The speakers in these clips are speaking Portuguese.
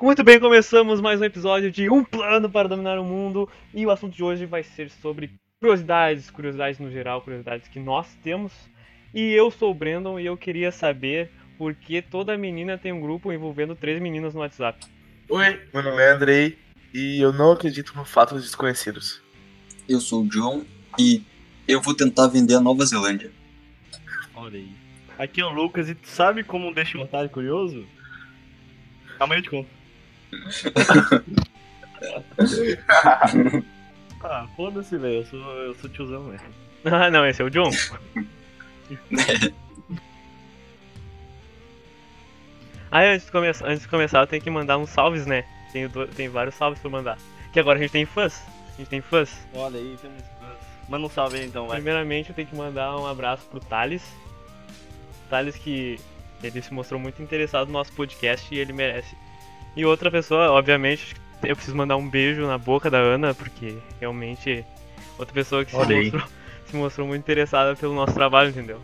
Muito bem, começamos mais um episódio de Um Plano para Dominar o Mundo e o assunto de hoje vai ser sobre curiosidades, curiosidades no geral, curiosidades que nós temos. E eu sou o Brandon e eu queria saber por que toda menina tem um grupo envolvendo três meninas no WhatsApp. Oi, meu nome é Andrei e eu não acredito no fatos desconhecidos. Eu sou o John e eu vou tentar vender a Nova Zelândia. Olha aí. Aqui é o Lucas e tu sabe como deixa um otário curioso? Amanhã eu te conto. ah, foda-se, velho. Eu sou, eu sou tiozão, velho. Ah, não, esse é o John. Ah, antes de, começar, antes de começar, eu tenho que mandar uns salves, né? Tem, tem vários salves pra mandar. Que agora a gente tem fãs. A gente tem fãs. Olha aí, temos fãs. Manda um salve aí então, vai. Primeiramente, eu tenho que mandar um abraço pro Thales. Thales que ele se mostrou muito interessado no nosso podcast e ele merece. E outra pessoa, obviamente, eu preciso mandar um beijo na boca da Ana, porque realmente outra pessoa que se mostrou, se mostrou muito interessada pelo nosso trabalho, entendeu?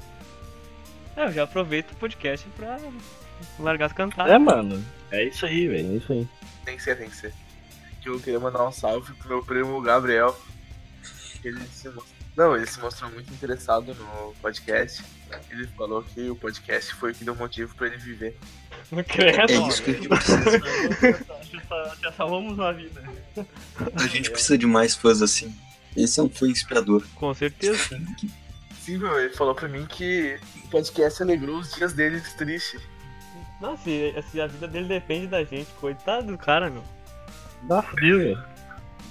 É, eu já aproveito o podcast pra largar as cantadas. É, mano. É isso aí, velho. É isso aí. Tem que ser, tem que ser. Que eu queria mandar um salve pro meu primo Gabriel. que Ele se mostrou... Não, ele se mostrou muito interessado no podcast. Ele falou que o podcast foi o que deu motivo pra ele viver. Não credo, É isso que a gente precisa. já, salvamos uma vida. A gente precisa de mais fãs assim. Esse é um fã inspirador. Com certeza. Sim, meu, ele falou pra mim que o podcast alegrou os dias dele tristes. Nossa, se, se a vida dele depende da gente, coitado do cara, meu. Dá frio, velho.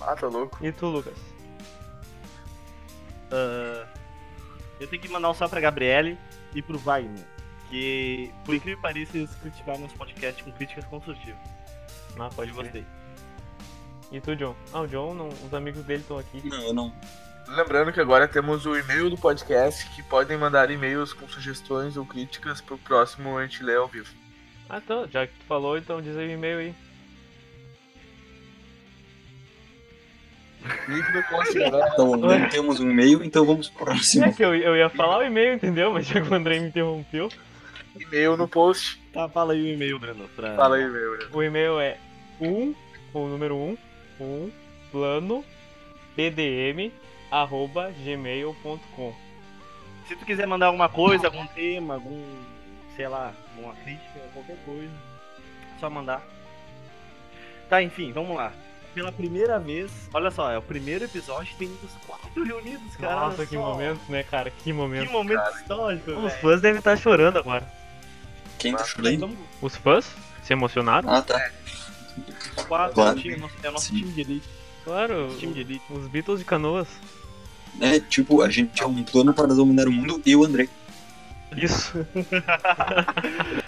Ah, tá louco. E tu, Lucas? Ah, eu tenho que mandar um salve pra Gabriele e pro Wagner. Que, por incrível que pareça, eles criticaram nosso podcast com críticas construtivas. Ah, pode gostei. E tu, John? Ah, o John, não, os amigos dele estão aqui. Não, eu não. Lembrando que agora temos o e-mail do podcast que podem mandar e-mails com sugestões ou críticas pro próximo a gente ler ao vivo. Ah, então, já que tu falou, então diz aí o e-mail aí. Galera. Então, não temos um e-mail, então vamos pro É próximo. que eu, eu ia falar o e-mail, entendeu? Mas já que o André me interrompeu. E-mail no post. Tá, fala aí o e-mail, Breno. Pra... Fala aí, meu. né? O e-mail é 1, o número 1, 1, plano, pdm, arroba gmail.com. Se tu quiser mandar alguma coisa, algum tema, algum, sei lá, alguma crítica, qualquer coisa, é só mandar. Tá, enfim, vamos lá. Pela primeira vez, olha só, é o primeiro episódio tem os quatro reunidos, cara. Nossa, que só. momento, né, cara? Que Que momento. momento histórico, Os fãs devem estar chorando agora. Quem tá chorando? Os fãs? Se emocionaram? Ah, tá. quatro, Claro. é o time- é o nosso, é o nosso Sim. time de elite. Claro, Time de elite. os Beatles de canoas. É, tipo, a gente é um plano para dominar o mundo e o André. Isso.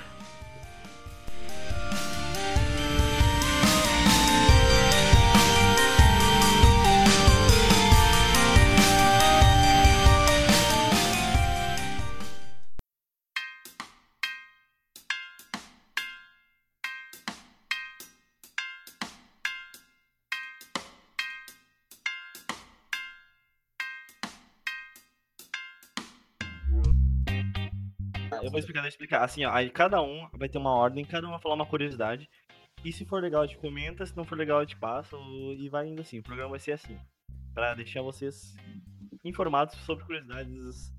vou explicar, deixa eu explicar. Assim, ó, aí cada um vai ter uma ordem, cada um vai falar uma curiosidade. E se for legal, a gente comenta, se não for legal, a gente passa. E vai indo assim. O programa vai ser assim. Pra deixar vocês informados sobre curiosidades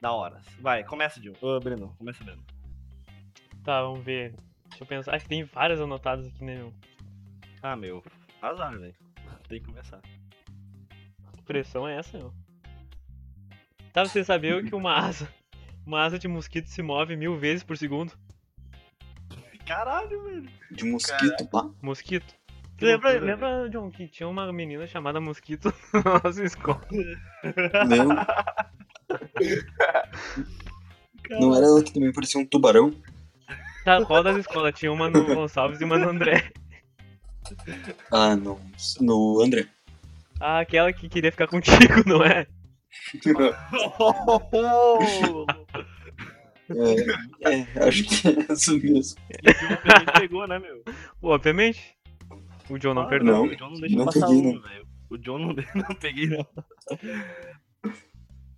da hora. Vai, começa, Gil. Ô, Breno, começa, Breno. Tá, vamos ver. Deixa eu pensar. Ah, que tem várias anotadas aqui, né, meu? Ah, meu. Azar, velho. Tem que começar. Que pressão é essa, meu? Tá, você sabia que uma asa. Uma asa de mosquito se move mil vezes por segundo? Caralho, velho. De mosquito, pá. Mosquito. Lembra, loucura, lembra, John, que tinha uma menina chamada Mosquito na nossa escola? Não, não era ela que também parecia um tubarão? Tá, qual das escolas? Tinha uma no Gonçalves e uma no André. Ah, não. No André. Ah, aquela que queria ficar contigo, não é? É, é, acho que é isso mesmo. Obviamente pegou, né, meu? Pô, Obviamente. O John não Ah, perdoa. Não, O John não deixa não passar peguei, um, velho. O John não, não peguei, não.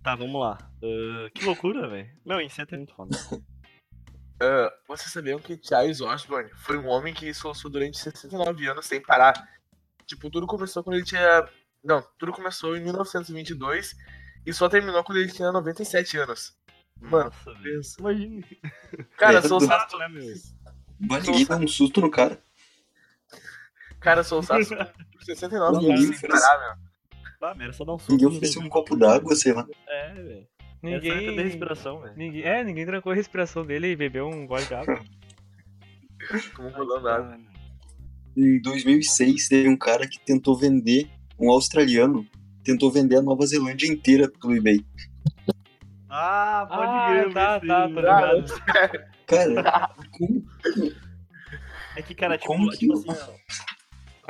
Tá, vamos lá. Ah, que loucura, velho. Não, inseto é muito foda. ah, vocês sabiam que Charles Osborne foi um homem que soluçou durante 69 anos sem parar? Tipo, tudo começou quando ele tinha. Não, tudo começou em 1922 e só terminou quando ele tinha 97 anos. Mano, Nossa, velho. pensa. Imagina. Cara, É, sou Sato, né, meu? Mas ninguém dá um susto no cara. Cara, sou Sato por 69 Não, ninguém sem fez. parar, meu. Ah, merda, só dá um susto. Ninguém ofereceu um copo d'água, sei lá. É, velho. Ninguém. É a respiração, velho. Ninguém, é, ninguém trancou a respiração dele e bebeu um gole de água. Como rolando água. Em 2006, teve um cara que tentou vender, um australiano, tentou vender a Nova Zelândia inteira pelo eBay. Ah, pode Ah, crer, tá, esse- tá, tô ligado. Cara, como? É que, cara, tipo, Como que- tipo assim, ó.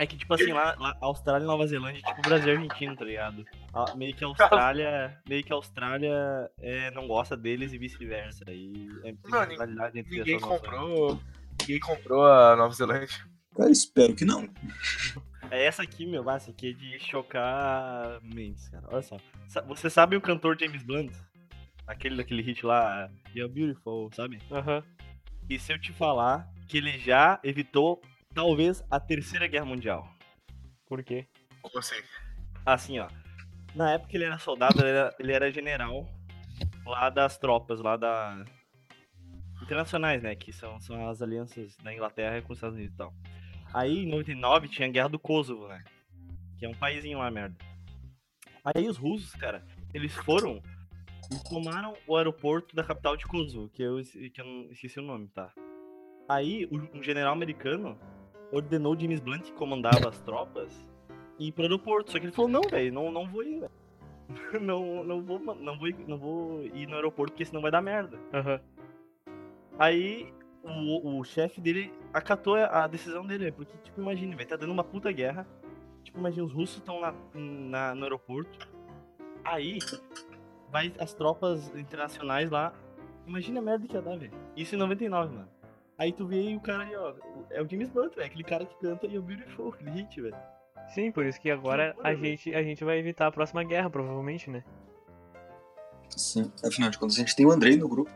É que, tipo assim, lá, lá Austrália e Nova Zelândia, tipo Brasil e Argentina, tá ligado? Meio que a Austrália. meio que a Austrália é, não gosta deles e vice-versa. E é Não, tem rivalidade entre Ninguém essas nações. comprou. Ninguém comprou a Nova Zelândia. Cara, espero que não. É essa aqui, meu, essa aqui é de chocar mentes, cara. Olha só. Você sabe o cantor James Blunt? Aquele daquele hit lá, You're Beautiful, sabe? Aham. E se eu te falar que ele já evitou, talvez, a terceira guerra mundial? Por quê? Como assim? Assim, ó. Na época ele era soldado, ele era, ele era general lá das tropas, lá da. Internacionais, né? Que são, são as alianças da Inglaterra com os Estados Unidos e tal. Aí, em 99, tinha a Guerra do Kosovo, né? Que é um paísinho lá, merda. Aí os russos, cara, eles foram e tomaram o aeroporto da capital de Kosovo, que eu, que eu não esqueci o nome, tá? Aí, um general americano ordenou o James Blunt, que comandava as tropas, ir pro aeroporto. Só que ele falou, não, velho, não, não vou ir, velho. Não, não, vou, não, vou, ir- não vou ir no aeroporto, porque senão vai dar merda. Aham. Aí o, o chefe dele acatou a a decisão dele, porque, tipo, imagina, velho, tá dando uma puta guerra. Tipo, imagina, os russos estão na, na- no aeroporto. Aí vai as tropas internacionais lá. Imagina a merda que ia dar, velho. Isso em 99, mano. Aí tu vê aí o cara aí, ó. É o James Blunt, velho. Aquele cara que canta e o Beautiful, aquele hit, velho. Sim, por isso que agora loucura, a gente, a gente vai evitar a próxima guerra, provavelmente, né? Sim. Afinal de contas, a gente tem o Andrei no grupo.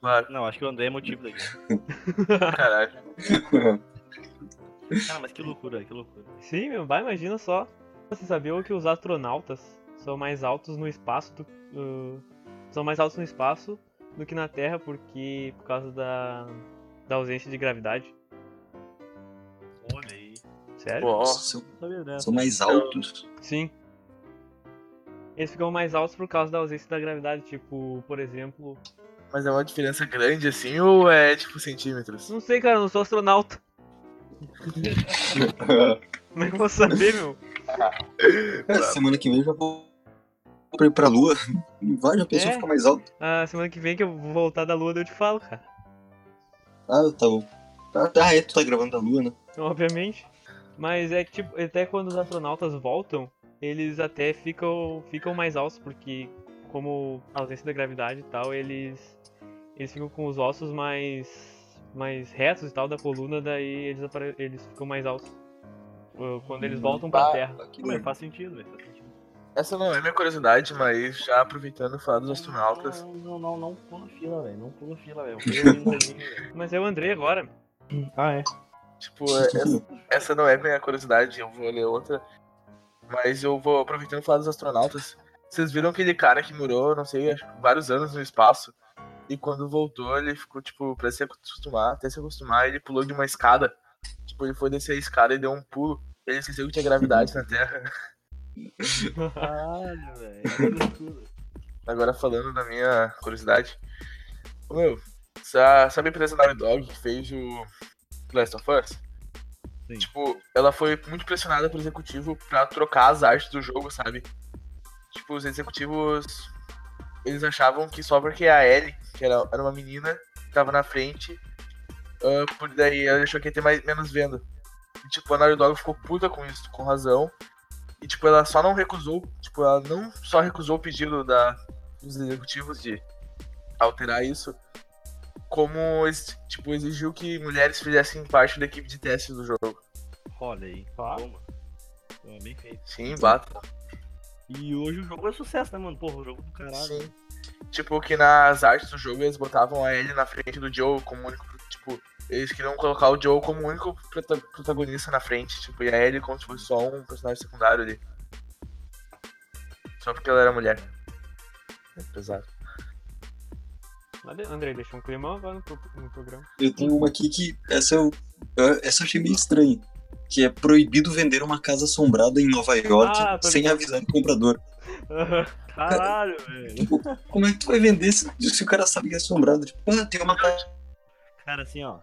Claro, Não, acho que o André é motivo da guerra. caralho. Cara, mas que loucura, que loucura. Sim, meu, vai, imagina só. Você sabia que os astronautas são mais altos no espaço do, uh, são mais altos no espaço do que na Terra porque por causa da, da ausência de gravidade. Olha aí. Sério? Ó, São, Não sabia dessa. são mais altos. Sim. Eles ficam mais altos por causa da ausência da gravidade, tipo, por exemplo, mas é uma diferença grande assim ou é tipo centímetros? não sei, cara, eu não sou astronauta. Como é que eu vou saber, meu? Semana que vem eu já vou pra ir pra lua. Vai, já pensou É. ficar mais alto? Ah, semana que vem que eu vou voltar da lua, eu te falo, cara. Ah, tá bom. Ah, tá, é, tu tá gravando da lua, né? Obviamente. Mas é que, tipo, até quando os astronautas voltam, eles até ficam, ficam mais altos, porque como a ausência da gravidade e tal, eles, eles ficam com os ossos mais, mais retos e tal da coluna, daí eles, eles ficam mais altos. uh, Quando eles voltam pra Ah, Terra. Legal. faz sentido, velho. Essa não é minha curiosidade, mas já aproveitando falar dos astronautas. Não, não, não, não pula fila, velho. Não pula fila, velho. Mas é o André agora. Ah, é. Tipo, é- essa, essa não é minha curiosidade, eu vou ler outra. Mas eu vou aproveitando falar dos astronautas. Vocês viram aquele cara que morou, não sei, acho que vários anos no espaço. E quando voltou, ele ficou, tipo, pra se acostumar, até se acostumar, ele pulou de uma escada. Tipo, ele foi descer a escada e deu um pulo. Ele esqueceu que tinha gravidade na Terra. Caralho, velho. Agora falando da minha curiosidade. Meu, sa- sabe a empresa Naughty Dog que fez o Last of Us? Sim. Tipo, ela foi muito pressionada pelo executivo pra trocar as artes do jogo, sabe? Tipo, os executivos. Eles achavam que só porque a Ellie, que era, era uma menina, tava na frente, ah, por daí ela achou que ia ter mais, menos venda. E, tipo, a Naughty Dog ficou puta com isso, com razão. E, tipo, ela só não recusou, tipo, ela não só recusou o pedido da, dos executivos de alterar isso, como, tipo, exigiu que mulheres fizessem parte da equipe de teste do jogo. Olha aí. Toma, bem feito. Sim, bata. E hoje o jogo é sucesso, né, mano? Porra, o jogo do caralho. Sim. tipo, que nas artes do jogo eles botavam a Ellie na frente do Joe como único. Tipo, eles queriam colocar o Joe como o único prota- protagonista na frente, tipo, e a Ellie como se fosse só um personagem secundário ali. Só porque ela era mulher. É pesado. Andrei, deixa um climão agora no, pro- no programa. Eu tenho uma aqui que essa eu, essa eu achei meio estranha. Que é proibido vender uma casa assombrada em Nova York Ah, sem ligado. avisar o comprador. Caralho, velho. Tipo, como é que tu vai vender se, se o cara sabe que é assombrado? Tipo, ah, tem uma casa. Cara, assim, ó.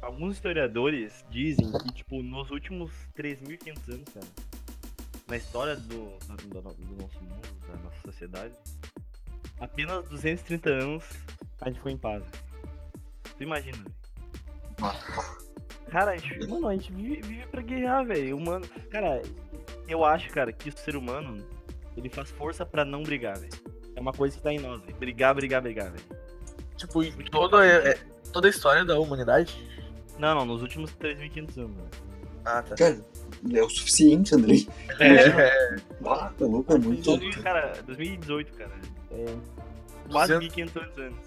Alguns historiadores dizem que, tipo, nos últimos 3.500 anos, cara, na história do, do, do- nosso mundo, da nossa sociedade, apenas 230 anos a gente foi em paz. Tu imagina, velho. Cara, a gente, mano, a gente vive, vive pra guerrear, velho. Humano. Cara, eu acho, cara, que o ser humano, ele faz força pra não brigar, velho. É uma coisa que tá em nós, velho. Brigar, brigar, brigar, velho. Tipo, toda, é- toda a história da humanidade. Não, não, nos últimos 3.500 anos, velho. Ah, tá. Cara, é o suficiente, Andrei. É, Ah, tá louco, é muito 2000, louco. cara, 2018, cara. É quase 200. 1.500 anos.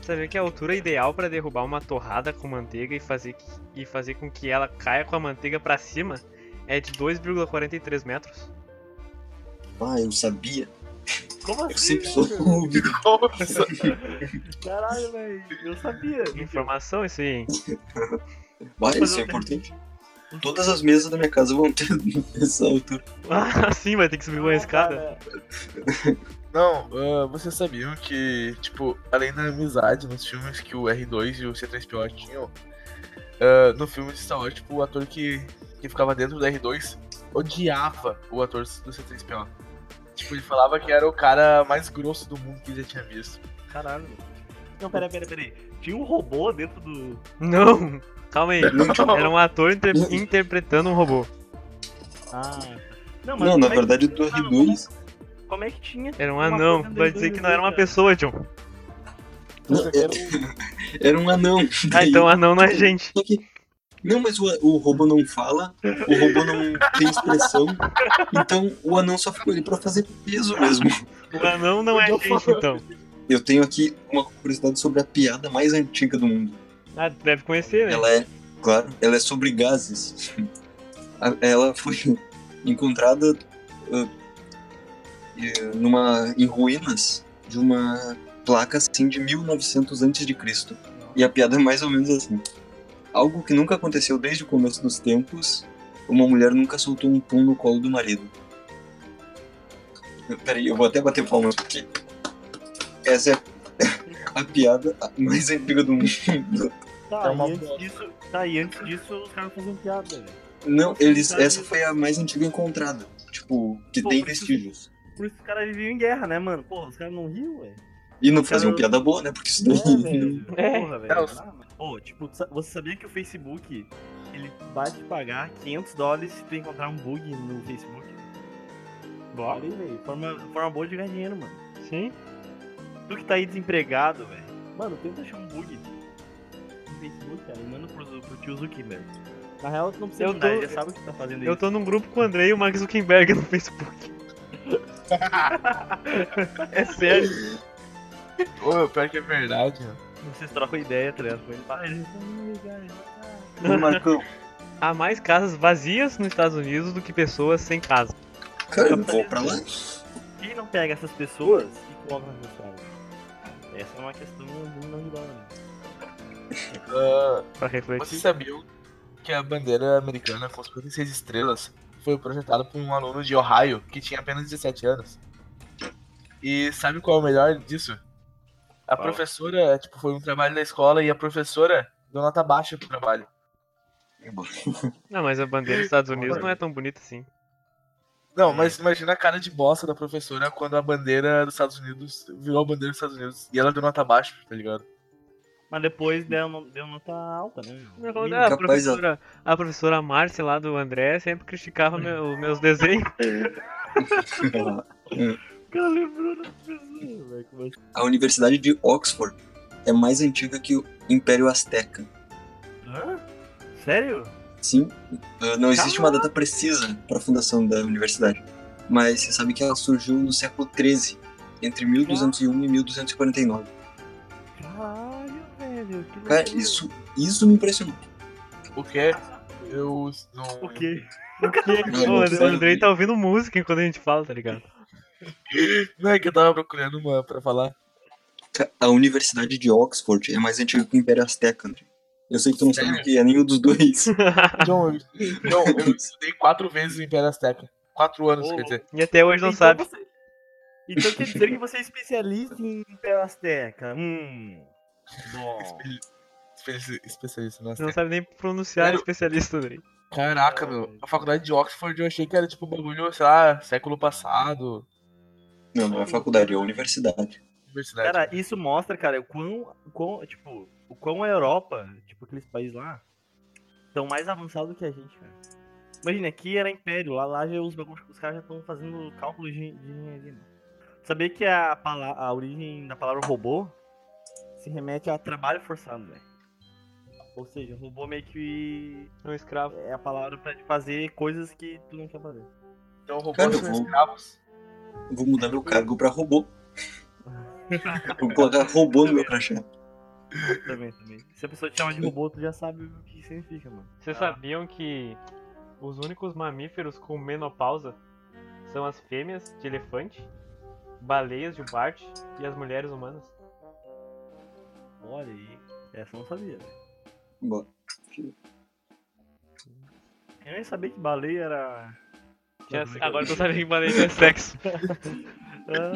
Você vê que a altura ideal pra derrubar uma torrada com manteiga e fazer, que- e fazer com que ela caia com a manteiga pra cima é de 2,43 metros. Ah, eu sabia. Como Eu assim? sempre sou velho? ouvido. Nossa. Caralho, velho. Eu sabia. Informação isso aí, hein? Vai, isso é o importante. Todas as mesas da minha casa vão ter essa altura. Ah, sim, vai ter que subir uma escada. Não, ah, vocês sabiam que, tipo, além da amizade nos filmes que o R2 e o C3PO tinham, ah, no filme de Star Wars, tipo, o ator que, que ficava dentro do R2 odiava o ator do C3PO. Tipo, ele falava que era o cara mais grosso do mundo que ele já tinha visto. Caralho. Não, pera, pera, pera aí. Tinha um robô dentro do. Não! Calma aí. Não, Era um ator inter- interpretando um robô. Ah. Não, Não, na é verdade, que- do Mano, R2. Como é que tinha? Era um anão. Vai dizer que não era uma R2, pessoa, John. Não, era, era um anão. Ah, então anão não é gente. Não, mas o, o robô não fala, o robô não tem expressão, então o anão só ficou ali pra fazer peso mesmo. O anão não é gente, então. Eu tenho aqui uma curiosidade sobre a piada mais antiga do mundo. Ah, tu deve conhecer, né? Ela é, claro, ela é sobre gases. Ela foi encontrada eh, numa, em ruínas de uma placa assim de 1900 a.C. E a piada é mais ou menos assim. Algo que nunca aconteceu desde o começo dos tempos, uma mulher nunca soltou um pum no colo do marido. Peraí, eu vou até bater palmas porque essa é a piada mais antiga do mundo. Tá, É uma e antes disso. Tá, e antes disso os caras faziam piada, velho. Não, eles, essa foi a mais antiga encontrada. Tipo, que Pô, tem por isso- vestígios. Por isso os caras viviam em guerra, né, mano? Porra, os caras não riam, velho. E não Os faziam caras- piada boa, né? Porque isso É, daí. velho. É. Porra, velho. Pô, tipo, você sabia que o Facebook, ele vai te pagar 500 dólares se tu encontrar um bug no Facebook? Aí, velho. Forma, forma boa de ganhar dinheiro, mano. Sim. Tu que tá aí desempregado, velho. Mano, tenta achar um bug no Facebook, cara, e manda pro, pro tio Zuckerberg. Na real, tu não precisa Eu tô- ele já sabe o que tá fazendo Eu isso. tô num grupo com o Andrei e o Mark Zuckerberg no Facebook. é sério. Ô, pior que é verdade, mano. Vocês trocam ideia, tá ligado? Ele. Ah. Ô, Marcão, Há mais casas vazias nos Estados Unidos do que pessoas sem casa. cara, eu vou pra lá. Quem não pega essas pessoas e coloca nas estradas? Essa é uma questão não igual, né? Ah, Pra refletir. vocês sabiam que a bandeira americana com 56 estrelas foi projetada por um aluno de Ohio que tinha apenas 17 anos? E sabe qual é o melhor disso? A Qual? professora, tipo, foi um trabalho da escola e a professora deu nota baixa pro trabalho. Não, mas a bandeira dos Estados Unidos não é tão bonita assim. Não, mas imagina a cara de bosta da professora quando a bandeira dos Estados Unidos virou a bandeira dos Estados Unidos e ela deu nota baixa, tá ligado? Mas depois deu, deu nota alta, né? Não, Mínimo. A professora, a professora Márcia lá do André sempre criticava meu- os meus desenhos. O cara lembrou da pessoa, velho. como? A Universidade de Oxford é mais antiga que o Império Azteca. Hã? Sério? Sim, uh, não existe uma data precisa para a fundação da universidade. Mas você sabe que ela surgiu no século XIII, entre 1201 e 1249. Caralho, velho. Que Cara, isso, isso me impressionou. O quê? Eu não. O quê? Ô, não o Andrei tá ouvindo música enquanto a gente fala, tá ligado? Não é que eu tava procurando uma pra falar. A Universidade de Oxford é mais antiga que o Império Azteca, André. Eu sei que tu não sabe o que é nenhum dos dois. Não, eu, não, eu estudei quatro vezes o Império Azteca. Quatro anos, Ô, quer dizer. E até hoje não Então sabe. você- Então quer dizer que você é especialista em Império Azteca. Hum. Bom. Espe- Especialista no Não Azteca. sabe nem pronunciar especialista, Andrei. Caraca, meu. A faculdade de Oxford eu achei que era tipo bagulho, sei lá, século passado. Não, não é faculdade, é universidade. Universidade. Cara, isso mostra, cara, o quão, o quão, tipo, o quão a Europa, tipo, aqueles países lá, estão mais avançados do que a gente, cara. Imagina, aqui era império, lá, lá já os, os caras já estão fazendo cálculo de, de engenharia. mano. Sabia que a, a origem da palavra robô se remete a trabalho forçado, velho. Ou seja, robô meio que É um escravo. é a palavra pra te fazer coisas que tu não quer fazer. Então robôs Cara, são vou- escravos. Vou mudar meu cargo pra robô. Vou colocar robô no meu crachá. Também, também. Se a pessoa te chama de robô, tu já sabe o que significa, mano. Vocês Ah. sabiam que os únicos mamíferos com menopausa são as fêmeas de elefante, baleias de Bart e as mulheres humanas? Olha aí, essa eu não sabia, velho. Bom, Eu nem sabia que baleia era. Tinha- Não, agora eu tô sabendo que baleia tinha sexo. Ah,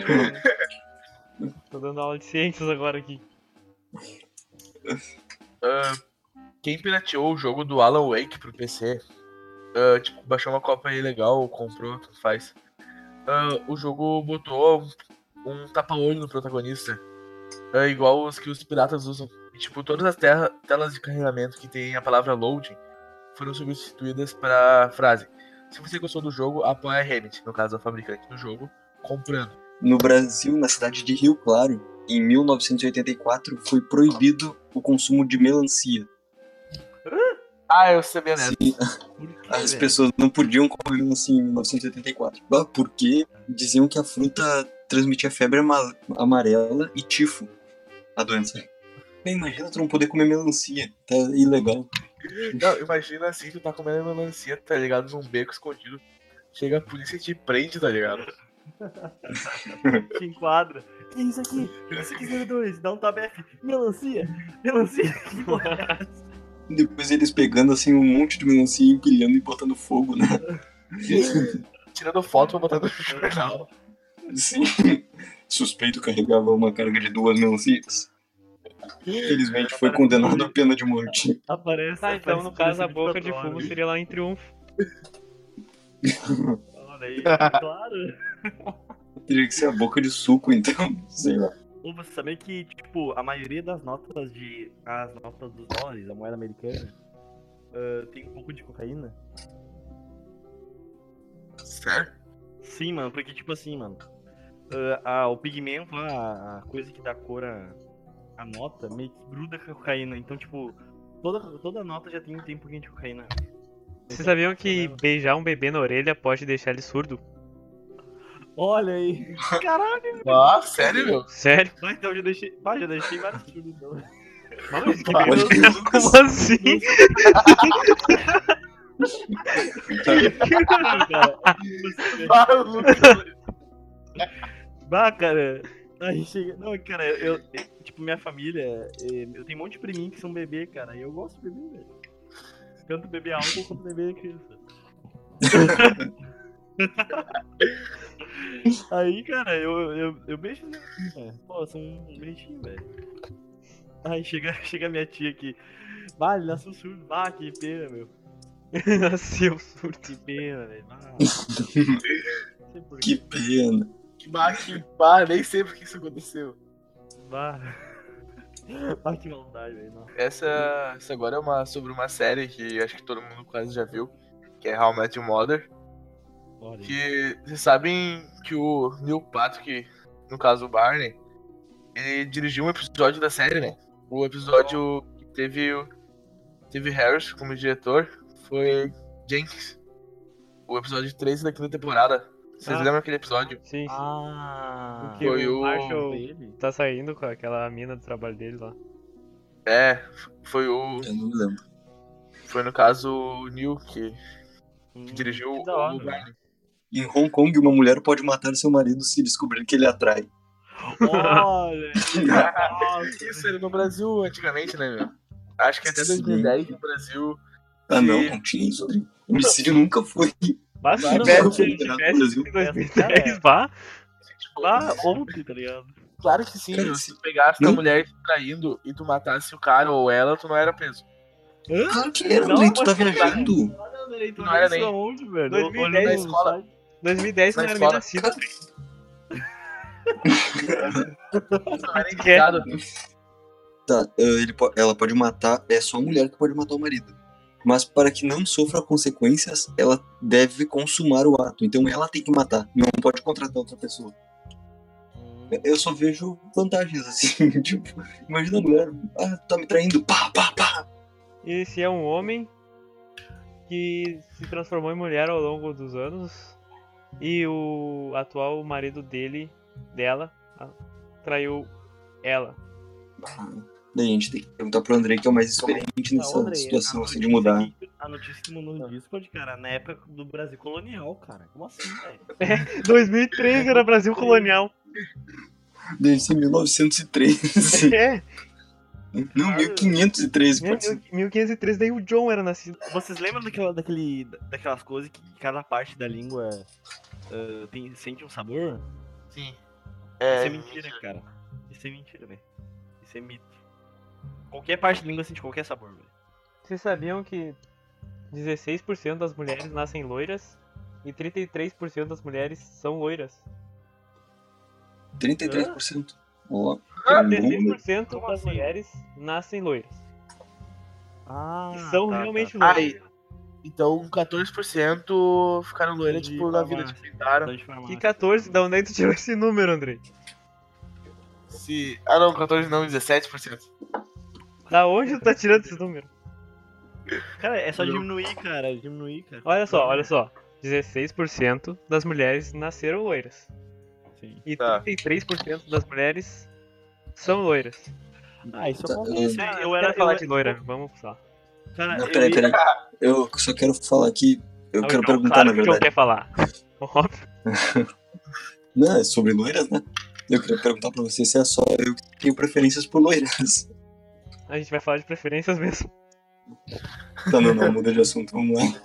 Tô dando aula de ciências agora aqui. Ah, quem pirateou o jogo do Alan Wake pro PC, ah, tipo, baixou uma cópia aí legal, ou comprou, tudo faz. Ah, o jogo botou um tapa-olho no protagonista, ah, igual os que os piratas usam. E, tipo, todas as terra- telas de carregamento que tem a palavra loading foram substituídas para frase. Se você gostou do jogo, apoie a Remedy, no caso a fabricante do jogo, comprando. no Brasil, na cidade de Rio Claro, em 1984, foi proibido o consumo de melancia. Ah, eu sabia nessa. Sim, por quê, as velho? pessoas não podiam comer melancia em 1984. Ah, Porque diziam que a fruta transmitia febre ama- amarela e tifo, a doença. Bem, Imagina tu não poder comer melancia, tá ilegal. Não, imagina assim, tu tá comendo melancia, tá ligado? Num beco escondido. Chega a polícia e te prende, tá ligado? Te enquadra. Que isso aqui? Isso aqui 02, dá um tab F. Melancia, melancia. Que porra é? Depois eles pegando assim um monte de melancia, empilhando e botando fogo, né? Tirando foto pra botar no jornal. Sim. Suspeito carregava uma carga de duas melancias. Infelizmente foi condenado à pena de morte. Aparece. Tá, então no caso a boca de 24 fumo seria lá em triunfo. Olha aí, claro. Teria que ser a boca de suco, então, sei lá. Ou você sabia que, tipo, a maioria das notas de. As notas dos dólares, a moeda americana, ah, tem um pouco de cocaína? Sério? Sim, mano, porque tipo assim, mano. ah, ah, o pigmento lá, a- a coisa que dá cor à, à nota, meio que gruda com a cocaína. Então, tipo, toda, toda nota já tem, um pouquinho de cocaína. Vocês sabiam que beijar um bebê na orelha pode deixar ele surdo? Olha aí. Caralho! Ah, sério, meu? Sério? Mas então eu já deixei. Ah, já deixei vários tudo então. Mas que beleza. Como assim? Ah. Bah, cara. Aí chega. Não, cara, eu. Tipo, minha família. eh, Eu tenho um monte de priminho que são bebê, cara. E eu gosto de bebê, velho. Tanto bebê álcool quanto bebê criança. Aí, cara, eu, eu, eu beijo né? É, Pô, são um beijinho, velho. Aí chega, chega minha tia aqui. Bah, ele nasceu surdo. Bah, que pena, meu. Nasceu surdo. Que pena, velho. Que pena. Que máquina, pá, nem sei por que isso aconteceu. Bah. Ah, que maldade, velho. Essa, essa agora é uma, sobre uma série que acho que todo mundo quase já viu, que é How I Met Your Mother. Olha. Que vocês sabem que o Neil Patrick, no caso o Barney, ele dirigiu um episódio da série, né? O episódio que teve, o- teve Harris como diretor foi Jenkins. O episódio 3 da quinta temporada. Vocês Ah. lembram aquele episódio? Sim, sim. Ah, que foi o- Marshall tá saindo com aquela mina do trabalho dele lá. É, foi o. Eu não me lembro. Foi no caso o Neil que, Hum, que dirigiu que hora, o. Barney. Em Hong Kong, uma mulher pode matar seu marido se descobrir que ele atrai. Olha! Isso era no Brasil antigamente, né, meu? Acho que até Sim. 2010 no Brasil. Ah, não, não tinha isso. Homicídio nunca foi. Vai, se não tivesse Brasil. em 2010, vá. lá ontem, tá ligado? Claro que sim, Cara, se- pegasse a não- mulher te traindo e tu matasse o cara ou ela, tu não era preso. Claro que era, Não, tu tá viajando. Não era nem- Onde, velho? 2010 Olhando na escola. site. 2010 não Na era escola. nem nascido. Não era é? indicado. Tá, ah, ele ela pode matar, é só a mulher que pode matar o marido. Mas para que não sofra consequências, ela deve consumar o ato. Então ela tem que matar, não pode contratar outra pessoa. Eu só vejo vantagens, assim, tipo, imagina a mulher, ah, tá me traindo, pá, pá, pá. E se é um homem que se transformou em mulher ao longo dos anos e o atual marido dele, dela, traiu ela. Ah, a gente tem que perguntar pro Andrei, que é o mais experiente nessa Não, Andrei, situação, assim, de mudar. que- A notícia que mandou no Discord, cara, na época do Brasil colonial, cara. Como assim, velho? 2013 era Brasil colonial. Deve ser 1913. É, Não, 1513, é, pode ser. 1513 daí o John era nascido. Vocês lembram daquela, daquele, daquelas coisas que cada parte da língua ah, tem, sente um sabor? Sim. Isso É, é mentira, cara. Isso é mentira, velho. Isso é mito. Qualquer parte da língua sente qualquer sabor, velho. Vocês sabiam que 16% das mulheres nascem loiras e 33% das mulheres são loiras? 33%. Ó, é um número. 16% Como das assim? mulheres nascem loiras. Ah, E são realmente Ah, loiras. e- então 14% ficaram loiras, De tipo, na vida, tipo, pintaram. Que 14, da onde é que tu tirou esse número, Andrei? Se... Ah não, 14 não, 17%. Da onde tu tá tirando esse número? Cara, é só Não. diminuir, cara. Diminuir, cara. Olha só, olha só. 16% das mulheres nasceram loiras. Sim. E Tá. 33% das mulheres são loiras. Ah, isso Tá, acontece. Eu, Eu era. falar eu- de loira, vamos lá. Cara, Não, eu peraí, peraí. Eu só quero falar aqui. Eu Ah, o quero John, perguntar, claro na que o John verdade. quer falar. Óbvio. Não, é sobre loiras, né? Eu queria perguntar pra você se é só eu que tenho preferências por loiras. A gente vai falar de preferências mesmo. Tá, não, não, muda de assunto, vamos lá.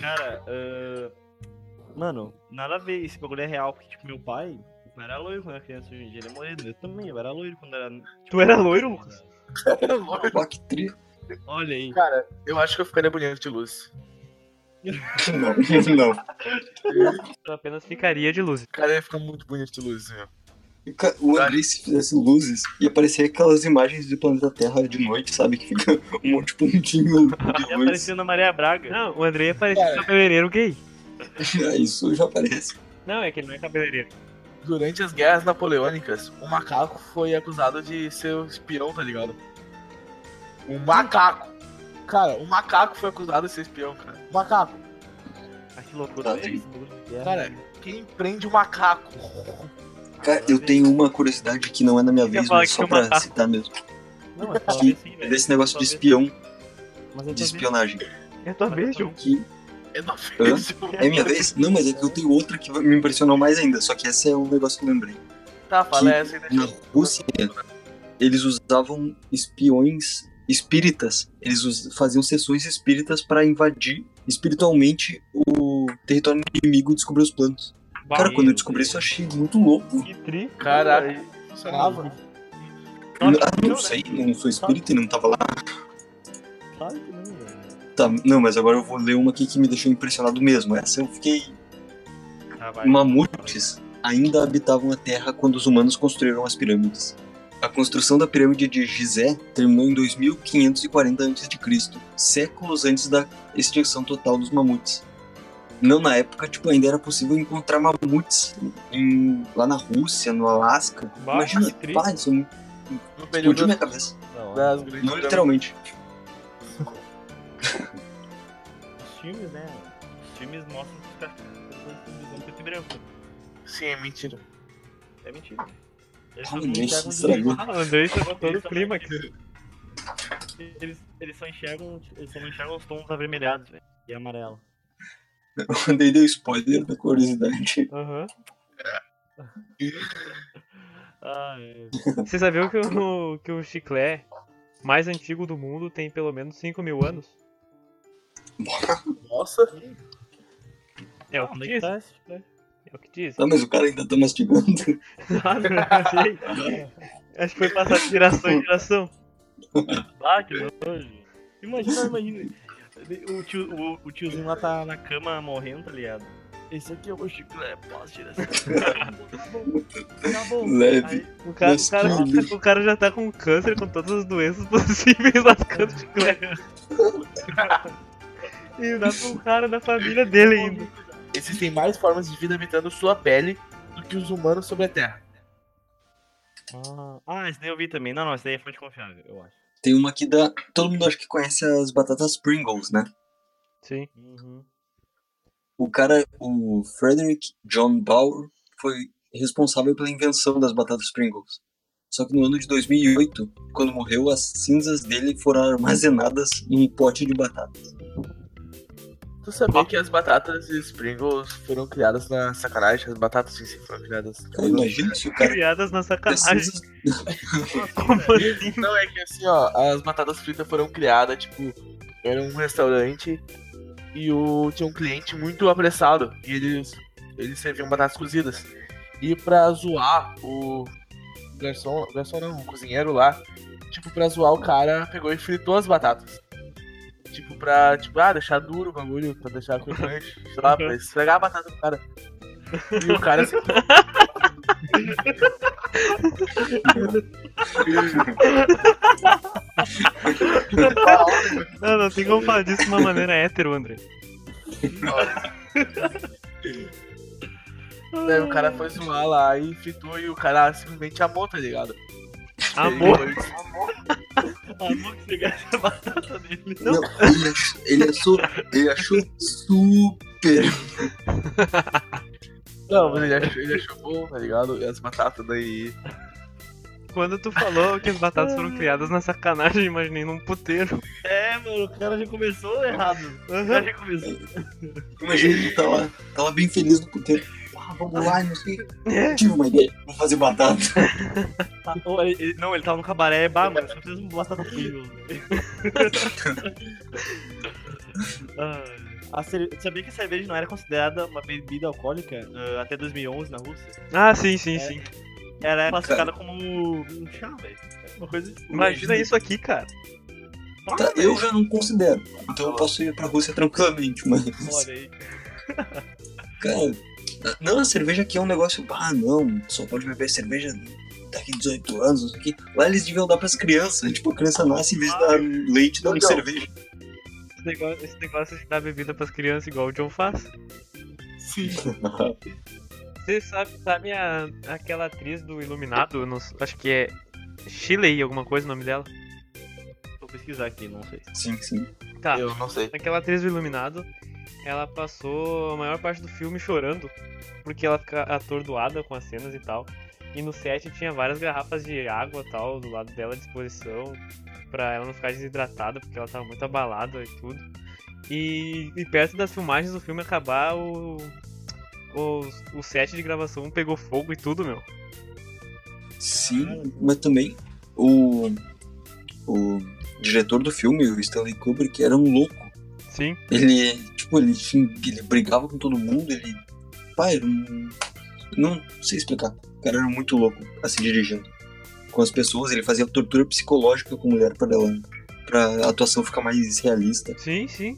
Cara, ah, mano, nada a ver, esse bagulho é real, porque, tipo, meu pai, meu pai era loiro quando era criança, hoje em dia ele é moreno, eu também, eu era loiro quando era... tipo, Tu era loiro, Lucas? Pá, que tri... Olha aí, Cara, eu acho que eu ficaria bonito de luz. Não, não. Tu apenas ficaria de luz. Cara, ia ficar muito bonito de luz, meu. O Andrei, se fizesse luzes, ia aparecer aquelas imagens do planeta Terra de noite, sabe? Que fica um monte de pontinho de ia luz. aparecendo a Maria Braga. Não, o Andrei parecia Cara. cabeleireiro gay. Ah, Isso já aparece. Não, é que ele não é cabeleireiro. Durante as guerras napoleônicas, o macaco foi acusado de ser um espião, tá ligado? Um macaco. Cara, um macaco foi acusado de ser espião, cara. Um macaco. Ah, que loucura, Tá, guerra. Cara, quem prende o macaco? Cara, eu tenho uma curiosidade que não é na minha vez, mas que só pra matar? citar mesmo. Não, é só Que ver sim, velho. desse negócio de espião, Mas é de espionagem. É tua vez, John. Que É é minha vez? Não, mas é que eu tenho outra que me impressionou mais ainda. Só que essa é um negócio que eu lembrei. Tá, fala essa aí, Na deixa eu... Rússia, eles usavam espiões espíritas. Eles us- faziam sessões espíritas pra invadir espiritualmente o território inimigo e descobrir os planos. Cara, quando eu descobri isso, eu achei muito louco. Que tri. Caraca, funcionava. Ah, não sei, não sou espírita e não tava lá. Claro que não, velho. Tá, não, mas agora eu vou ler uma aqui que me deixou impressionado mesmo. Essa eu fiquei. Ah. Mamutes ainda habitavam a Terra quando os humanos construíram as pirâmides. A construção da pirâmide de Gizé terminou em 2540 a.C., séculos antes da extinção total dos mamutes. Não na época, tipo, ainda era possível encontrar mamutes em- lá na Rússia, no Alasca. Bah, Imagina, que pá, isso é No explodiu período minha cabeça. Não, das grandes Não literalmente. Os filmes, né? Os filmes mostram que os caras estão preto e branco. Sim, é mentira. É mentira. Eles Ah, enxergam estragou. Ah, Andrei chegou todo o Eles clima aqui. Eles, eles só enxergam. Eles só enxergam os tons avermelhados, velho. E amarelo. O Andrei deu spoiler da curiosidade. Aham. Ah, é. Você sabia que o, que o chiclé mais antigo do mundo tem pelo menos 5 mil anos? Nossa, É o que Onde é que diz. tá? É o que diz. Tá, mas o cara ainda tá mastigando. Ah, não, achei. Acho que foi passado de geração em geração. Ah, que nojo. Imagina, imagina. O, tio, o, o tiozinho lá tá na cama morrendo, tá ligado? Esse aqui é o meu chiclete, posso tirar esse Tá bom, tá bom. Leve. Aí, O cara, o, cara, Mas o cara já tá com câncer, com todas as doenças possíveis lascando chiclete. E dá pra um cara da família dele ainda. existem mais formas de vida habitando sua pele do que os humanos sobre a Terra. Ah, ah, esse daí eu vi também. Não, não, esse daí é fonte confiável, eu acho. Tem uma aqui da. Todo mundo acha que conhece as batatas Pringles, né? Sim. Uhum. O cara, o Frederick John Bauer, foi responsável pela invenção das batatas Pringles. Só que no ano de 2008, quando morreu, as cinzas dele foram armazenadas em um pote de batatas. Tu sabia que as batatas e os Pringles foram criadas na sacanagem? As batatas em si foram criadas. Cara, imagina se o cara Criadas na sacanagem. Como assim? Não, é que assim, ó, as batatas fritas foram criadas, tipo, era um restaurante e o, tinha um cliente muito apressado e eles, eles serviam batatas cozidas. E pra zoar o garçom, garçom não, o cozinheiro lá, tipo, pra zoar o cara, pegou e fritou as batatas. Tipo, pra, tipo, ah, deixar duro o bagulho, pra deixar crocante, sei lá, pra esfregar a batata do cara. E o cara assim, Não, não tem como falar disso de uma maneira hétero, André. Daí o cara foi zoar lá e fritou e o cara simplesmente amou, tá ligado? Amor. Amor que você gasta a batata dele. Não, ele, ach- ele achou, ele achou super. Não, mas ele achou, ele achou bom, tá ligado? E as batatas daí. Quando tu falou que as batatas foram criadas na sacanagem, imaginei num puteiro. É, mano, o cara já começou errado. O cara já começou. Imagina ele tá lá, tá lá bem feliz no puteiro. Ah, vamos lá, não sei. Tive uma ideia, vou fazer batata. Tá, não, ele tava no cabaré, bah, mano, só precisa de uma batata frita. Ah, a cer- Sabia que a cerveja não era considerada uma bebida alcoólica ah, até 2011 na Rússia? Ah, sim, sim, sim. Era classificada como um chá, velho. Uma coisa. Imagina isso aqui, cara. Tá, eu já não considero. Então eu posso ir pra Rússia tranquilamente, mas. Olha aí. Cara, não, a cerveja aqui é um negócio. Ah, não, só pode beber cerveja daqui 18 anos, não sei o quê. Lá eles deviam dar pras crianças. Tipo, a criança nasce em vez de dar leite, dá Não. cerveja. Esse negócio, esse negócio de dar bebida pras crianças igual o John faz. Sim. Você sabe, sabe a, aquela atriz do Iluminado? não acho que é Shirley, alguma coisa o nome dela. Vou pesquisar aqui, não sei. sim, sim. Tá, Eu não sei. aquela atriz do Iluminado, ela passou a maior parte do filme chorando, porque ela fica atordoada com as cenas e tal. E no set tinha várias garrafas de água tal do lado dela à disposição, pra ela não ficar desidratada, porque ela tava muito abalada e tudo. E, e perto das filmagens do filme acabar, o, o, o set de gravação pegou fogo e tudo, meu. Sim, mas também o, o diretor do filme, o Stanley Kubrick, era um louco. Sim. Ele, tipo, ele, ele brigava com todo mundo, ele. Pai, era um. Não sei explicar. O cara era muito louco, assim, dirigindo. Com as pessoas, ele fazia tortura psicológica com a mulher pra ela. Pra a atuação ficar mais realista. Sim, sim.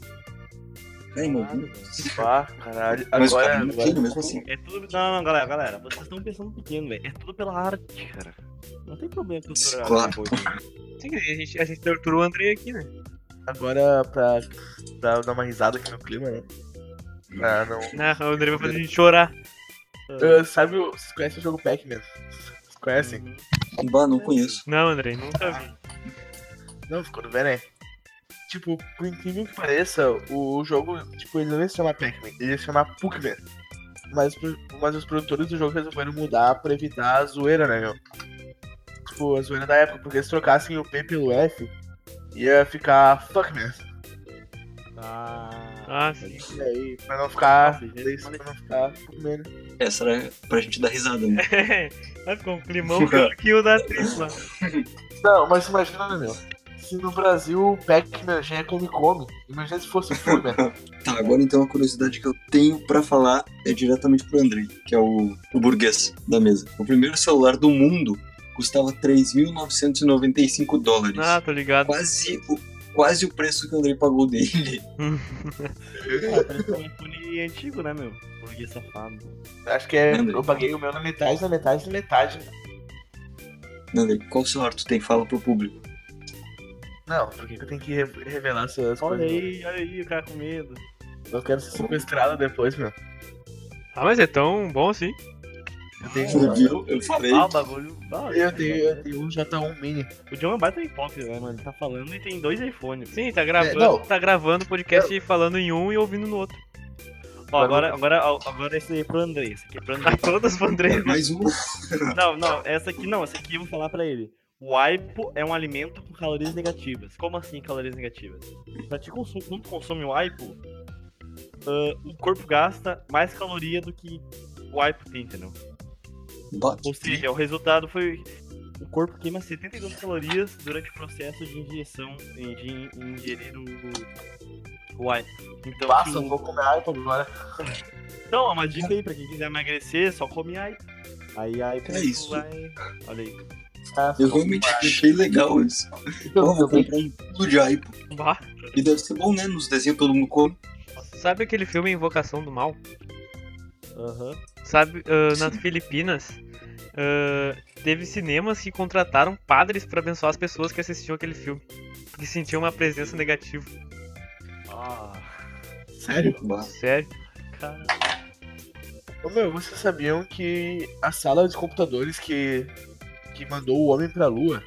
Imagina. Ah, caralho. Mas o Agora, cara é mesmo assim. É tudo. Não, não, galera, galera. Vocês estão pensando pequeno, velho. É tudo pela arte, cara. Não tem problema cultural. Claro. depois. Sim, a gente, a gente torturou o Andrei aqui, né? Agora pra, pra dar uma risada aqui no clima, né? Pra não. Ah, o Andrei vai fazer a gente chorar. Ah, sabe, o- vocês conhecem o jogo Pac-Man? Vocês conhecem? Uhum. Bah, não conheço. Não, Andrei, nunca vi. Não, ficou no né? Tipo, por incrível que pareça, o jogo, tipo, ele não ia se chamar Pac-Man, ele ia se chamar Puckman. mas, mas os produtores do jogo resolveram mudar pra evitar a zoeira, né, meu? Tipo, a zoeira da época, porque se trocassem o P pelo F, ia ficar fuck man. Ah, Ah, sim. E aí, pra não ficar. Gente, daí, pra não ficar fuck man. Essa era pra gente dar risada, né? Vai ficar um climão que o da atriz lá. Não, mas imagina, né, meu? Se no Brasil o Pac-Man já é come come, imagina se fosse o Furman. Tá, agora então a curiosidade que eu tenho pra falar é diretamente pro Andrei, que é o, o burguês da mesa. O primeiro celular do mundo custava 3.995 dólares. Ah, tô ligado. Quase o, quase o preço que o Andrei pagou dele. ah, parece um iPhone antigo, né, meu? Burguês safado. Acho que é. André. Eu paguei o meu na metade, na metade, na metade. Andrei, qual celular tu tem? Fala pro público. Não, por que que eu tenho que re- revelar essas Olha coisas? aí, olha aí, o cara com medo. Eu quero ser sequestrado depois, meu. Ah, mas é tão bom assim. Eu tenho, viu? Eu falei. Ah, o bagulho. Ah, eu tenho, eu tenho um J1 Mini. O John é um baita hipócrita, né, mano? Ele tá falando e tem dois iPhones. Sim, tá gravando, não. tá gravando o podcast falando em um e ouvindo no outro. Ó, agora, agora, agora esse aí é pro André. Esse aqui é pro André. Todas pro André. Mais um. Não, não, essa aqui não, essa aqui eu vou falar pra ele. O aipo é um alimento com calorias negativas. Como assim calorias negativas? Pra te consumir, quando tu consome o aipo, ah, o corpo gasta mais caloria do que o aipo tem, entendeu? Bate. Ou seja, o resultado foi. O corpo queima 72 calorias durante o processo de injeção, de ingerir o, o aipo. Então, Passa, se o- eu vou comer iPhone agora. Então, é uma dica aí pra quem quiser emagrecer, só come aipo. Aí aipo É isso. vai. Olha aí. Ah, Eu realmente achei legal isso. Ó, vou comprar um quilo de aipo. Bah. E deve ser bom, né? Nos desenhos todo mundo come. Sabe aquele filme Invocação do Mal? Aham. Sabe, ah, nas Filipinas, ah, teve cinemas que contrataram padres pra abençoar as pessoas que assistiam aquele filme. Porque sentiam uma presença negativa. Ah, Sério? Bah. Sério. cara. Ô meu, vocês sabiam que a sala de computadores que, que mandou o homem pra lua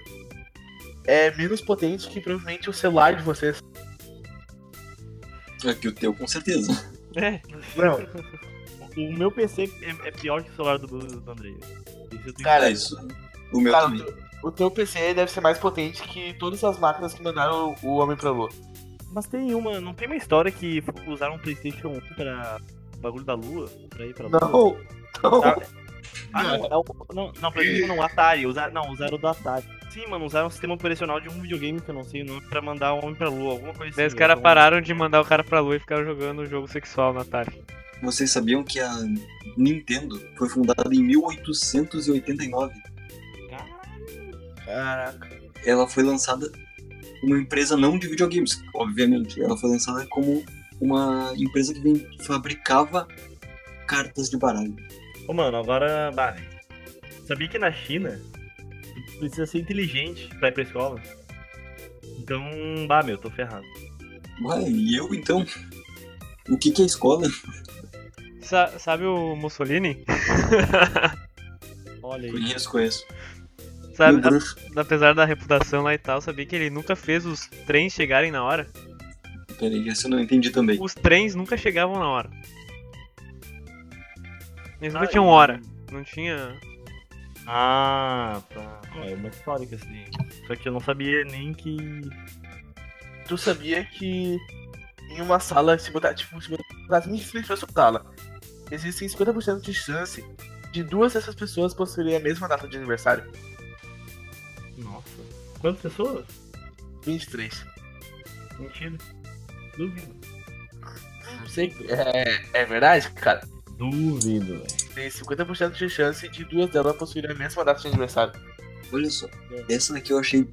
é menos potente que provavelmente o celular de vocês? Aqui o teu, com certeza. É, Não, O meu PC é, é pior que o celular do, do André. Isso eu tenho Cara, isso. O meu cara, o também. teu, o teu PC deve ser mais potente que todas as máquinas que mandaram o, homem pra lua. Mas tem uma, não tem uma história que usaram um Playstation 1 pra bagulho da lua? Pra ir pra lua? Não, não. Ah, Ah, não, o, não, não, Playstation não, Atari. Usaram, não, usaram o do Atari. Sim, mano, usaram um sistema operacional de um videogame que eu não sei o nome pra mandar o homem pra lua, alguma coisa daí os assim. caras então- pararam de mandar o cara pra lua e ficaram jogando jogo sexual no Atari. Vocês sabiam que a Nintendo foi fundada em 1889? Caraca. Ela foi lançada uma empresa não de videogames, obviamente. Ela foi lançada como uma empresa que fabricava cartas de baralho. Ô, mano, agora. Bah, sabia que na China precisa ser inteligente pra ir pra escola? Então, bah, meu, tô ferrado. Ué, e eu então? O que, que é escola? Sa- sabe o Mussolini? Olha aí. Conheço, conheço. Sabe, a- apesar da reputação lá e tal, sabia que ele nunca fez os trens chegarem na hora? Peraí, essa eu não entendi também. Os trens nunca chegavam na hora. Eles nunca Ah, tinham e- hora. Não tinha. Ah, tá. É uma história que assim. Só que eu não sabia nem que. Tu sabia que em uma sala, se botar, tipo, se botar 20 frente sua sala, existem 50% de chance de duas dessas pessoas possuírem a mesma data de aniversário? Nossa. Quantas pessoas? 23. Mentira. Duvido. Não sei. É, é verdade, cara? Duvido, velho. Tem 50% de chance de duas delas possuírem a mesma data de aniversário. Olha só, essa daqui eu achei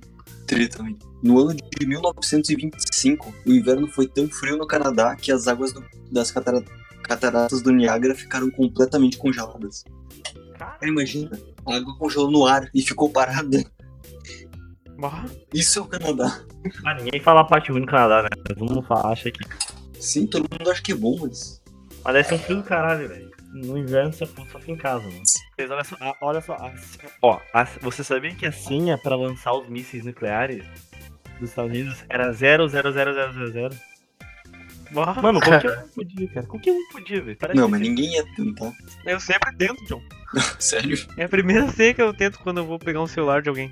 treta também. No ano de 1925, o inverno foi tão frio no Canadá que as águas do- das catara- cataratas do Niágara ficaram completamente congeladas. Cara, imagina, a água congelou no ar e ficou parada. Bah, Isso é o Canadá. Ah, ninguém fala a parte ruim do Canadá, né? Todo mundo fala, acha que. Sim, todo mundo acha que é bom, mas. Ser um frio do caralho, velho. No inverno você só fica em casa, mano. Mas olha só, a- olha só. a- ó, a- você sabia que a senha pra lançar os mísseis nucleares dos Estados Unidos era 000000? Ah, Mano, qualquer um podia, cara. Qualquer um podia, velho. Parece Não, mas ninguém ia tentar. Eu sempre tento, John. Sério? É a primeira senha que eu tento quando eu vou pegar um celular de alguém.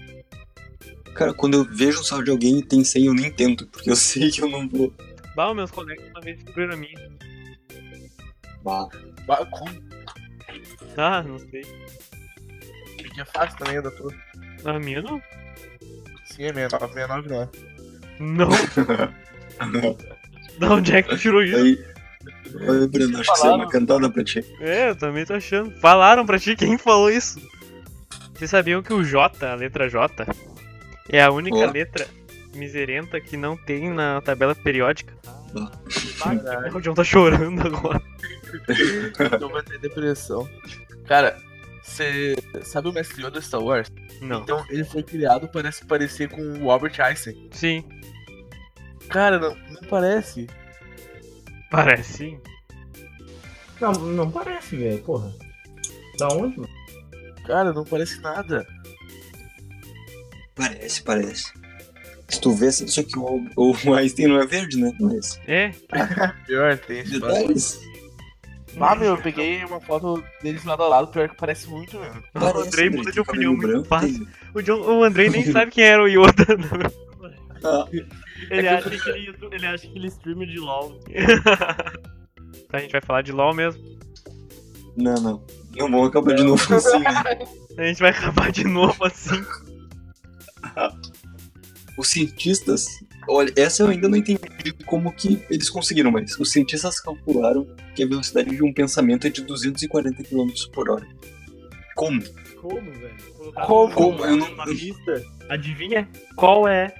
Cara, quando eu vejo o saldo de alguém e tem senha, eu nem tento, porque eu sei que eu não vou. Bah, meus colegas uma vez descobriram a minha. Bah. Bah, como? Ah, não sei. É fácil também, da tua. A minha não? Sim, é 69, 69 não é. Não. Da onde é que tu tirou isso? Aí. Oi, Bruno, acho que isso é uma cantada pra ti. É, eu também tô achando. Falaram pra ti quem falou isso. Vocês sabiam que o J, a letra J, é a única letra miserenta que não tem na tabela periódica? O John tá chorando agora. Então vai ter depressão. Cara, você sabe o mestre Yoda Star Wars? Não. Então ele foi criado para se parecer com o Albert Einstein. Sim, Cara, não, não parece. parece sim. Não, não parece, velho. Porra. Da onde, mano? Cara, não parece nada. Parece, parece. Se tu vê assim, só que o, o Einstein não é verde, né? Mas. É, Pior, tem esse. Detalhes. Ah, meu, eu peguei uma foto deles lado a lado, pior que parece muito mesmo. o Andrei muda de opinião muito fácil. O, John, o Andrei nem sabe quem era o Yoda. Ah, Ele acha que ele, ele acha que ele streama de LOL. Tá, a gente vai falar de LOL mesmo. não, não. Não vamos acabar de novo assim, né? A gente vai acabar de novo assim. Os cientistas. Olha, essa eu ainda não entendi como que eles conseguiram, mas os cientistas calcularam que a velocidade de um pensamento é de 240 km por hora. Como? Como, velho? Como? Como? Eu não- Uma lista. Adivinha qual é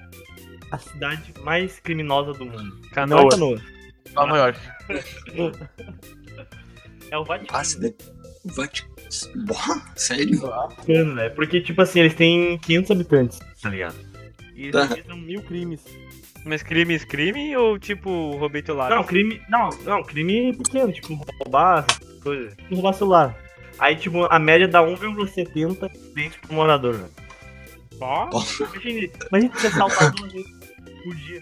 a cidade mais criminosa do mundo? Não é Canoa. Canoa. Nova York. É o Vaticano. Ah, cidade. Vaticano. Boa, sério? Vaticano, né? Porque, tipo assim, eles têm 500 habitantes, tá ligado? E eles Tá. registram mil crimes. Mas crimes, crime ou tipo, roubei teu lado? Não, crime. Não, não, crime pequeno, tipo, roubar, coisas. Tipo, roubar celular. Aí, tipo, a média dá 1,70 dentes por morador, velho. Ó, Imagina, imagina você assaltar duas vezes por dia.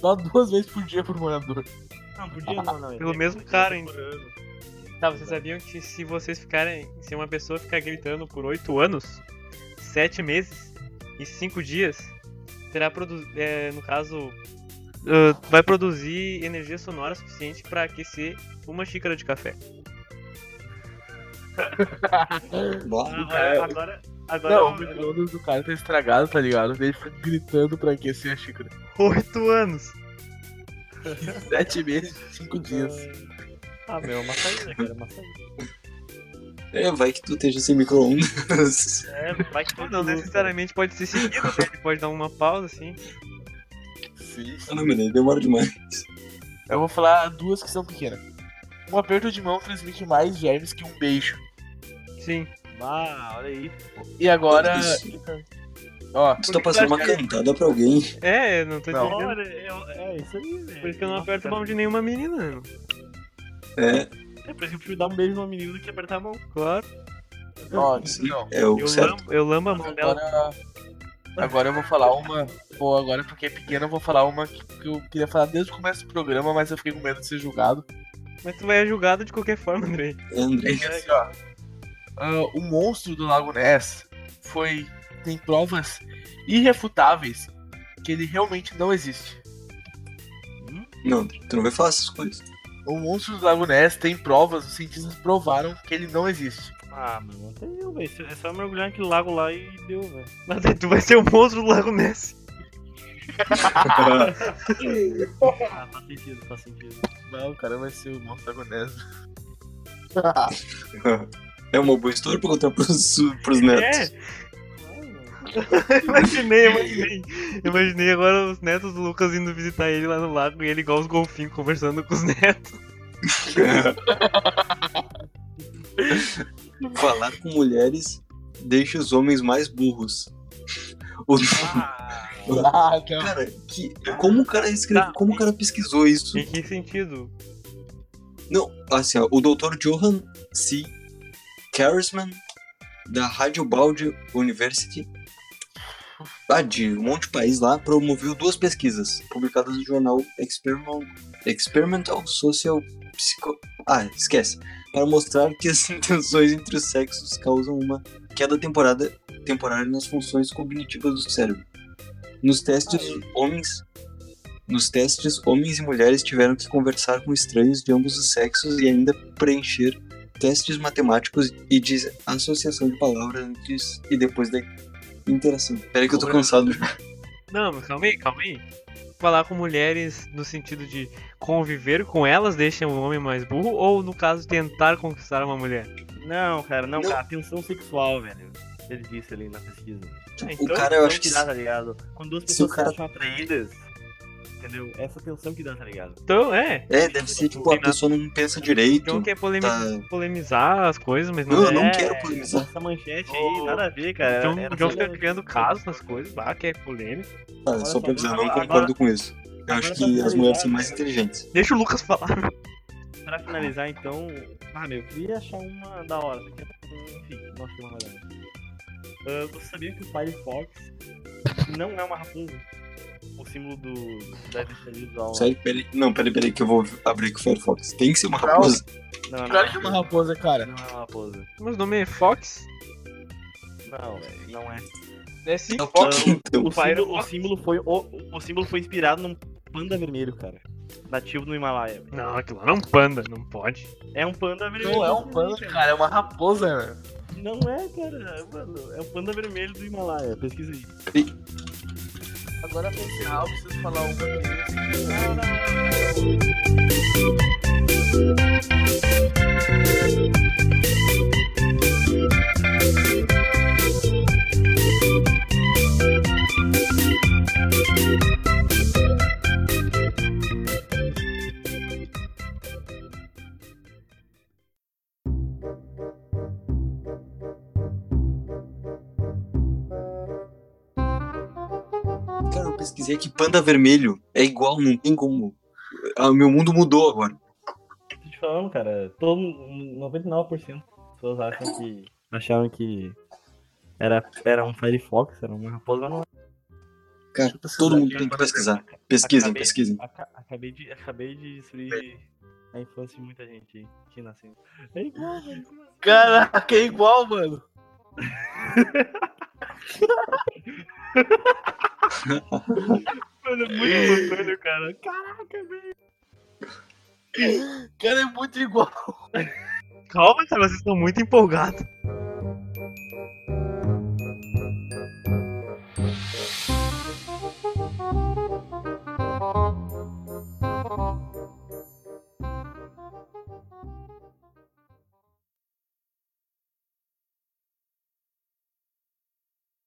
Só duas vezes por dia por morador. Não, por dia não, não. Pelo é mesmo cara, hein? Tá, vocês sabiam que se vocês ficarem. Se uma pessoa ficar gritando por 8 anos, 7 meses e 5 dias, terá produ é, no caso. ah, vai produzir energia sonora suficiente pra aquecer uma xícara de café. Agora, agora, agora Não, o eu- micro-ondas do cara tá estragado, tá ligado? Ele foi gritando pra aquecer a xícara. 8 anos! Sete meses, cinco dias. Ah, meu, é uma saída, cara, é uma saída. É, vai que tu esteja sem micro-ondas. É, vai que Não necessariamente pode ser seguido, né? Ele pode dar uma pausa assim. Sim. Ah, não, menino, demora demais. Eu vou falar duas que são pequenas. Um aperto de mão transmite mais germes que um beijo. Sim. Ah, olha aí. E agora. Ó, Tu tá passando uma cantada pra alguém. É, não tô Não. entendendo. É, é isso aí, velho. Por isso que eu não Nossa, aperto a mão de nenhuma menina, né? É, É por isso que eu prefiro dar um beijo numa menina do que apertar a mão. Claro. ó, sim, não. é o Eu certo. lambo, eu lambo a mão dela. Agora. Agora eu vou falar uma. Pô, agora porque é pequena, eu vou falar uma que que eu queria falar desde o começo do programa, mas eu fiquei com medo de ser julgado. Mas tu vai ser julgado de qualquer forma, Andrei. É, André. É assim, ó. Ah, o monstro do Lago Ness foi. tem provas irrefutáveis que ele realmente não existe. Não, André, tu não vai falar essas coisas. O monstro do Lago Ness tem provas, os cientistas provaram que ele não existe. Ah, meu, até eu, velho. É só mergulhar naquele lago lá e deu, velho. Mas aí tu vai ser o monstro do Lago Ness. Ah, faz sentido, faz sentido. Não, o cara vai ser o monstro do Lago Ness. É uma boa história pra contar pros, pros netos. É. imaginei, imaginei. Imaginei agora os netos do Lucas indo visitar ele lá no lago e ele igual os golfinhos conversando com os netos. Falar com mulheres deixa os homens mais burros. O- Ah, não. Cara, que, como o cara escreveu, Tá. como o cara pesquisou isso? Em que sentido? Não, assim, ó, o Dr. Johan C. Karisman, da Radiobaldi University, ah, de um monte de país lá, promoveu duas pesquisas publicadas no jornal Experimental, Experimental Social Psycho... Ah, esquece. Para mostrar que as intenções entre os sexos causam uma queda temporada, temporária nas funções cognitivas do cérebro. Nos testes, homens nos testes, homens e mulheres tiveram que conversar com estranhos de ambos os sexos e ainda preencher testes matemáticos e de associação de palavras antes e depois da interação. Peraí que eu tô cansado. Não, mas calma aí, calma aí. Falar com mulheres no sentido de conviver com elas deixa o homem mais burro ou no caso tentar conquistar uma mulher? Não, cara, não, Não. cara, tensão sexual, velho. Ele disse ali na pesquisa. o cara, eu acho que... dá, tá ligado? Quando duas se o pessoas cara- se acham atraídas, entendeu? Essa tensão que dá, tá ligado? Então, é. É, deve ser tipo, a pessoa não pensa direito. John quer polemi- tá- polemizar as coisas, mas Não, não, eu não é. quero polemizar. Essa manchete aí, nada a ver, cara. John, Era John fica criando casos nas coisas, ah, que é polêmico. Ah, só pra avisar, não agora- concordo com isso. Eu agora acho que as mulheres são mais inteligentes. Deixa o Lucas falar. Pra finalizar, então. Ah, meu, eu queria achar uma da hora. porque, Enfim, não achei uma da hora. Ah, você sabia que o Firefox não é uma raposa? O símbolo do. Deve ser visual. Sério, peraí. Não, peraí, peraí, que eu vou abrir aqui o Firefox. Tem que ser uma Não. raposa. Não, não, Claro que é uma raposa, cara. Não é uma raposa. Mas o nome é Fox? Não, não é. É sim, É o Fox. então? O Fire- símbolo, o símbolo foi. O, o símbolo foi inspirado num panda vermelho, cara. Nativo no Himalaia. velho. Não, aquilo lá não é um panda, não pode. É um panda vermelho. Não é um panda, cara, é uma raposa, velho. Não é, cara. Mano, é o panda vermelho do Himalaia. Pesquisa aí. Agora pra encerrar, eu preciso falar uma aqui. Que panda vermelho é igual, não tem como. Ah, meu mundo mudou agora. Tô te falando, cara. Todo, 99% das pessoas acham que. Acharam que. Era, era um Firefox, era uma raposa, mas não é. Cara, todo mundo tem que pesquisar. Pesquisem, Acabei- pesquisem. Aca- acabei, de, acabei de destruir a infância de muita gente aí que nasceu. É igual, velho. assim? Caraca, é igual, mano. Mano, é muito bacana, cara. Caraca, velho. Cara, é muito igual. Calma, cara, vocês estão muito empolgados.